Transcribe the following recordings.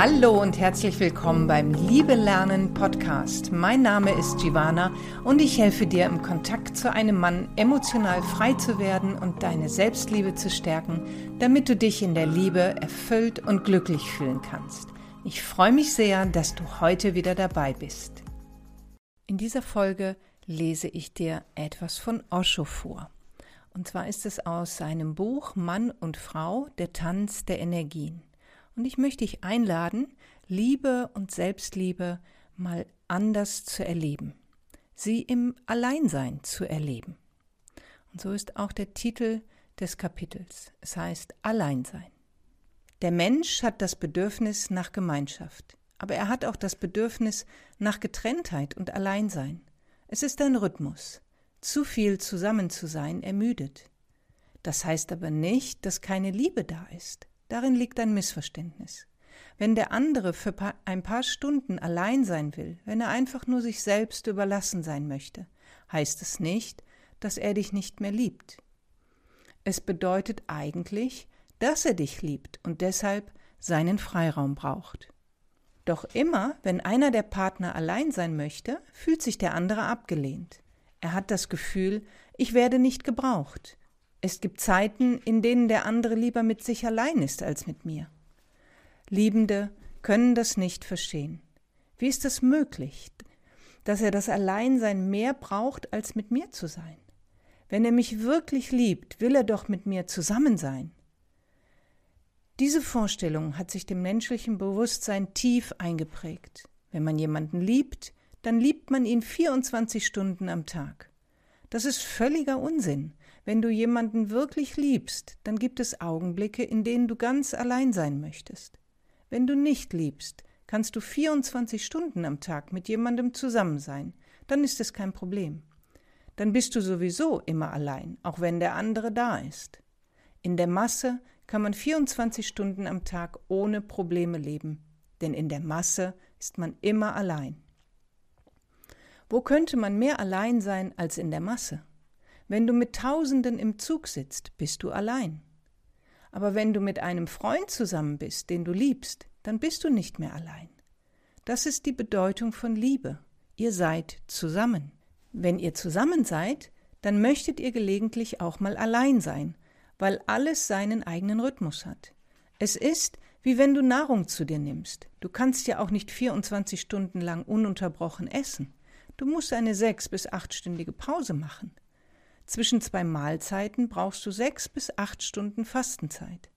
Hallo und herzlich willkommen beim Liebe Lernen Podcast. Mein Name ist Giovanna und ich helfe dir im Kontakt zu einem Mann emotional frei zu werden und deine Selbstliebe zu stärken, damit du dich in der Liebe erfüllt und glücklich fühlen kannst. Ich freue mich sehr, dass du heute wieder dabei bist. In dieser Folge lese ich dir etwas von Osho vor. Und zwar ist es aus seinem Buch Mann und Frau, der Tanz der Energien. Und ich möchte dich einladen, Liebe und Selbstliebe mal anders zu erleben, sie im Alleinsein zu erleben. Und so ist auch der Titel des Kapitels. Es heißt Alleinsein. Der Mensch hat das Bedürfnis nach Gemeinschaft, aber er hat auch das Bedürfnis nach Getrenntheit und Alleinsein. Es ist ein Rhythmus. Zu viel zusammen zu sein ermüdet. Das heißt aber nicht, dass keine Liebe da ist. Darin liegt ein Missverständnis. Wenn der andere für ein paar Stunden allein sein will, wenn er einfach nur sich selbst überlassen sein möchte, heißt es nicht, dass er dich nicht mehr liebt. Es bedeutet eigentlich, dass er dich liebt und deshalb seinen Freiraum braucht. Doch immer, wenn einer der Partner allein sein möchte, fühlt sich der andere abgelehnt. Er hat das Gefühl, ich werde nicht gebraucht. Es gibt Zeiten, in denen der andere lieber mit sich allein ist als mit mir. Liebende können das nicht verstehen. Wie ist es möglich, dass er das Alleinsein mehr braucht, als mit mir zu sein? Wenn er mich wirklich liebt, will er doch mit mir zusammen sein. Diese Vorstellung hat sich dem menschlichen Bewusstsein tief eingeprägt. Wenn man jemanden liebt, dann liebt man ihn 24 Stunden am Tag. Das ist völliger Unsinn. Wenn du jemanden wirklich liebst, dann gibt es Augenblicke, in denen du ganz allein sein möchtest. Wenn du nicht liebst, kannst du 24 Stunden am Tag mit jemandem zusammen sein, dann ist es kein Problem. Dann bist du sowieso immer allein, auch wenn der andere da ist. In der Masse kann man 24 Stunden am Tag ohne Probleme leben, denn in der Masse ist man immer allein. Wo könnte man mehr allein sein als in der Masse? Wenn du mit Tausenden im Zug sitzt, bist du allein. Aber wenn du mit einem Freund zusammen bist, den du liebst, dann bist du nicht mehr allein. Das ist die Bedeutung von Liebe. Ihr seid zusammen. Wenn ihr zusammen seid, dann möchtet ihr gelegentlich auch mal allein sein, weil alles seinen eigenen Rhythmus hat. Es ist, wie wenn du Nahrung zu dir nimmst. Du kannst ja auch nicht 24 Stunden lang ununterbrochen essen. Du musst eine sechs- bis achtstündige Pause machen. Zwischen zwei Mahlzeiten brauchst du sechs bis acht Stunden Fastenzeit.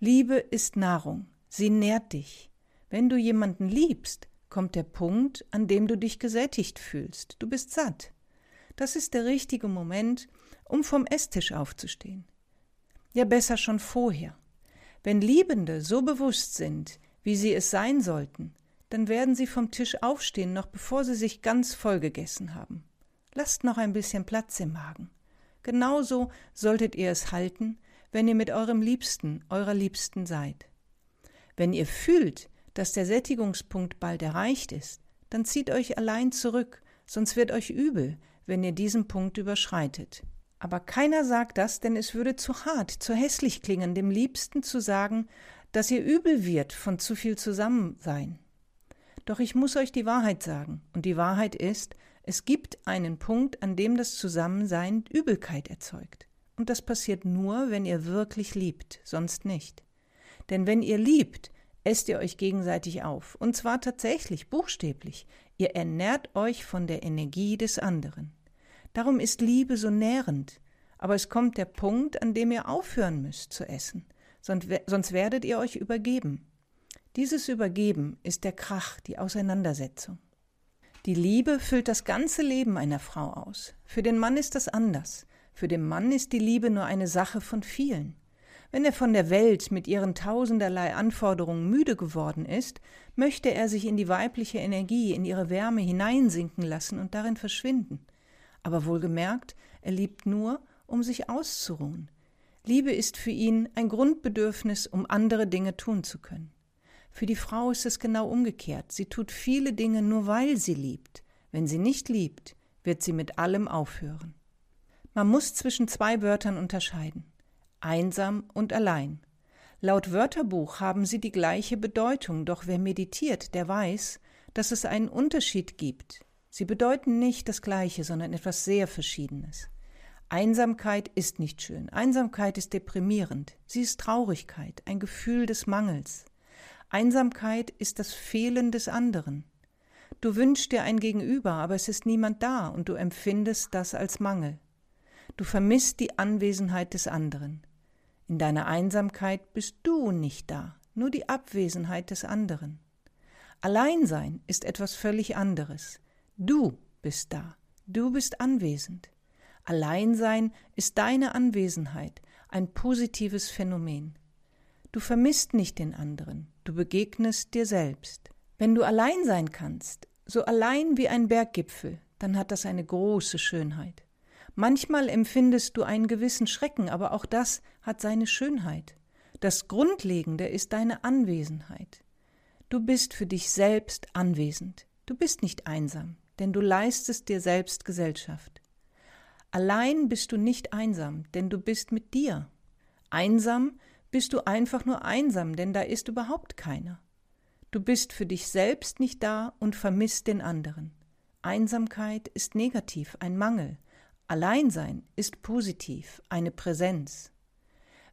Liebe ist Nahrung, sie nährt dich. Wenn du jemanden liebst, kommt der Punkt, an dem du dich gesättigt fühlst, du bist satt. Das ist der richtige Moment, um vom Esstisch aufzustehen. Ja besser schon vorher. Wenn Liebende so bewusst sind, wie sie es sein sollten, dann werden sie vom Tisch aufstehen, noch bevor sie sich ganz voll gegessen haben. Lasst noch ein bisschen Platz im Magen. Genauso solltet ihr es halten, wenn ihr mit eurem Liebsten, eurer Liebsten seid. Wenn ihr fühlt, dass der Sättigungspunkt bald erreicht ist, dann zieht euch allein zurück, sonst wird euch übel, wenn ihr diesen Punkt überschreitet. Aber keiner sagt das, denn es würde zu hart, zu hässlich klingen, dem Liebsten zu sagen, dass ihr übel wird von zu viel Zusammensein. Doch ich muss euch die Wahrheit sagen, und die Wahrheit ist, es gibt einen Punkt, an dem das Zusammensein Übelkeit erzeugt. Und das passiert nur, wenn ihr wirklich liebt, sonst nicht. Denn wenn ihr liebt, esst ihr euch gegenseitig auf. Und zwar tatsächlich, buchstäblich. Ihr ernährt euch von der Energie des anderen. Darum ist Liebe so nährend. Aber es kommt der Punkt, an dem ihr aufhören müsst zu essen. Sonst werdet ihr euch übergeben. Dieses Übergeben ist der Krach, die Auseinandersetzung. Die Liebe füllt das ganze Leben einer Frau aus. Für den Mann ist das anders. Für den Mann ist die Liebe nur eine Sache von vielen. Wenn er von der Welt mit ihren tausenderlei Anforderungen müde geworden ist, möchte er sich in die weibliche Energie, in ihre Wärme hineinsinken lassen und darin verschwinden. Aber wohlgemerkt, er liebt nur, um sich auszuruhen. Liebe ist für ihn ein Grundbedürfnis, um andere Dinge tun zu können. Für die Frau ist es genau umgekehrt. Sie tut viele Dinge nur weil sie liebt. Wenn sie nicht liebt, wird sie mit allem aufhören. Man muss zwischen zwei Wörtern unterscheiden. Einsam und allein. Laut Wörterbuch haben sie die gleiche Bedeutung, doch wer meditiert, der weiß, dass es einen Unterschied gibt. Sie bedeuten nicht das Gleiche, sondern etwas sehr Verschiedenes. Einsamkeit ist nicht schön. Einsamkeit ist deprimierend. Sie ist Traurigkeit, ein Gefühl des Mangels. Einsamkeit ist das Fehlen des anderen. Du wünschst dir ein Gegenüber, aber es ist niemand da und du empfindest das als Mangel. Du vermisst die Anwesenheit des anderen. In deiner Einsamkeit bist du nicht da, nur die Abwesenheit des anderen. Alleinsein ist etwas völlig anderes. Du bist da, du bist anwesend. Alleinsein ist deine Anwesenheit, ein positives Phänomen. Du vermisst nicht den anderen, du begegnest dir selbst. Wenn du allein sein kannst, so allein wie ein Berggipfel, dann hat das eine große Schönheit. Manchmal empfindest du einen gewissen Schrecken, aber auch das hat seine Schönheit. Das Grundlegende ist deine Anwesenheit. Du bist für dich selbst anwesend. Du bist nicht einsam, denn du leistest dir selbst Gesellschaft. Allein bist du nicht einsam, denn du bist mit dir. Einsam bist du einfach nur einsam, denn da ist überhaupt keiner. Du bist für dich selbst nicht da und vermisst den anderen. Einsamkeit ist negativ, ein Mangel, Alleinsein ist positiv, eine Präsenz.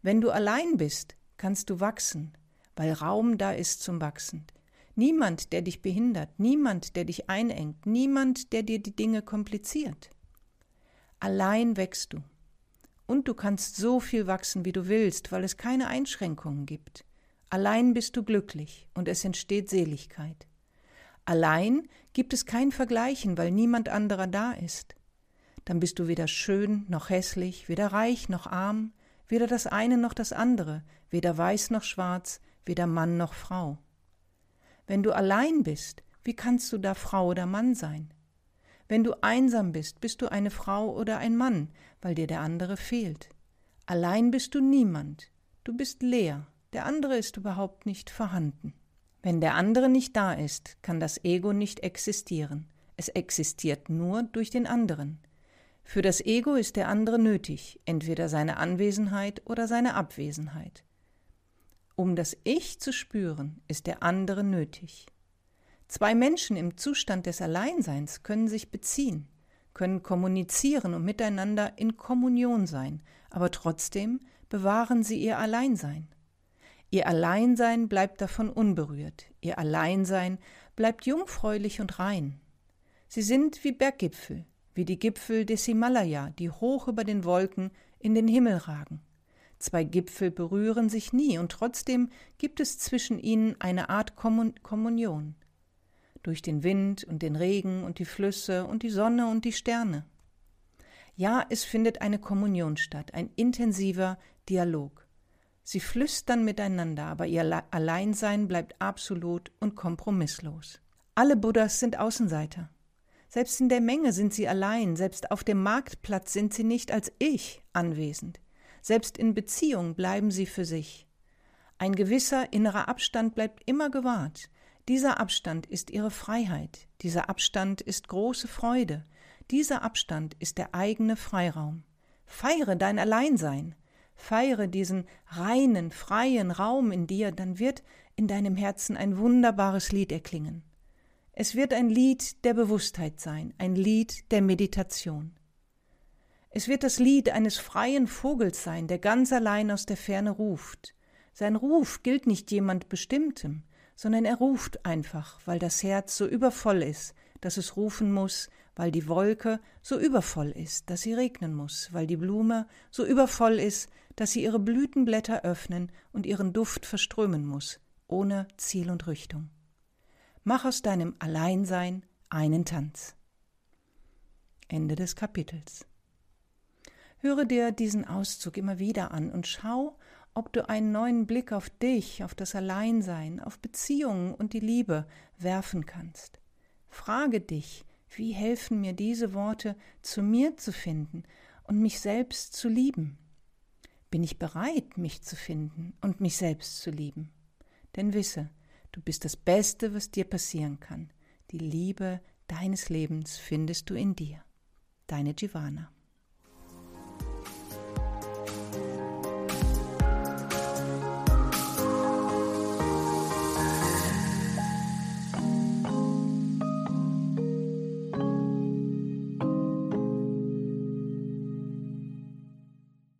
Wenn du allein bist, kannst du wachsen, weil Raum da ist zum Wachsen. Niemand, der dich behindert, niemand, der dich einengt, niemand, der dir die Dinge kompliziert. Allein wächst du. Und du kannst so viel wachsen, wie du willst, weil es keine Einschränkungen gibt. Allein bist du glücklich und es entsteht Seligkeit. Allein gibt es kein Vergleichen, weil niemand anderer da ist dann bist du weder schön noch hässlich, weder reich noch arm, weder das eine noch das andere, weder weiß noch schwarz, weder Mann noch Frau. Wenn du allein bist, wie kannst du da Frau oder Mann sein? Wenn du einsam bist, bist du eine Frau oder ein Mann, weil dir der andere fehlt. Allein bist du niemand, du bist leer, der andere ist überhaupt nicht vorhanden. Wenn der andere nicht da ist, kann das Ego nicht existieren. Es existiert nur durch den anderen. Für das Ego ist der andere nötig, entweder seine Anwesenheit oder seine Abwesenheit. Um das Ich zu spüren, ist der andere nötig. Zwei Menschen im Zustand des Alleinseins können sich beziehen, können kommunizieren und miteinander in Kommunion sein, aber trotzdem bewahren sie ihr Alleinsein. Ihr Alleinsein bleibt davon unberührt, ihr Alleinsein bleibt jungfräulich und rein. Sie sind wie Berggipfel, wie die Gipfel des Himalaya, die hoch über den Wolken in den Himmel ragen. Zwei Gipfel berühren sich nie, und trotzdem gibt es zwischen ihnen eine Art Kommunion. Durch den Wind und den Regen und die Flüsse und die Sonne und die Sterne. Ja, es findet eine Kommunion statt, ein intensiver Dialog. Sie flüstern miteinander, aber ihr Alleinsein bleibt absolut und kompromisslos. Alle Buddhas sind Außenseiter. Selbst in der Menge sind sie allein, selbst auf dem Marktplatz sind sie nicht als Ich anwesend, selbst in Beziehung bleiben sie für sich. Ein gewisser innerer Abstand bleibt immer gewahrt. Dieser Abstand ist ihre Freiheit, dieser Abstand ist große Freude, dieser Abstand ist der eigene Freiraum. Feiere dein Alleinsein, feiere diesen reinen, freien Raum in dir, dann wird in deinem Herzen ein wunderbares Lied erklingen. Es wird ein Lied der Bewusstheit sein, ein Lied der Meditation. Es wird das Lied eines freien Vogels sein, der ganz allein aus der Ferne ruft. Sein Ruf gilt nicht jemand Bestimmtem, sondern er ruft einfach, weil das Herz so übervoll ist, dass es rufen muss, weil die Wolke so übervoll ist, dass sie regnen muss, weil die Blume so übervoll ist, dass sie ihre Blütenblätter öffnen und ihren Duft verströmen muss, ohne Ziel und Richtung. Mach aus deinem Alleinsein einen Tanz. Ende des Kapitels. Höre dir diesen Auszug immer wieder an und schau, ob du einen neuen Blick auf dich, auf das Alleinsein, auf Beziehungen und die Liebe werfen kannst. Frage dich, wie helfen mir diese Worte, zu mir zu finden und mich selbst zu lieben? Bin ich bereit, mich zu finden und mich selbst zu lieben? Denn wisse, Du bist das Beste, was dir passieren kann. Die Liebe deines Lebens findest du in dir. Deine Giovanna.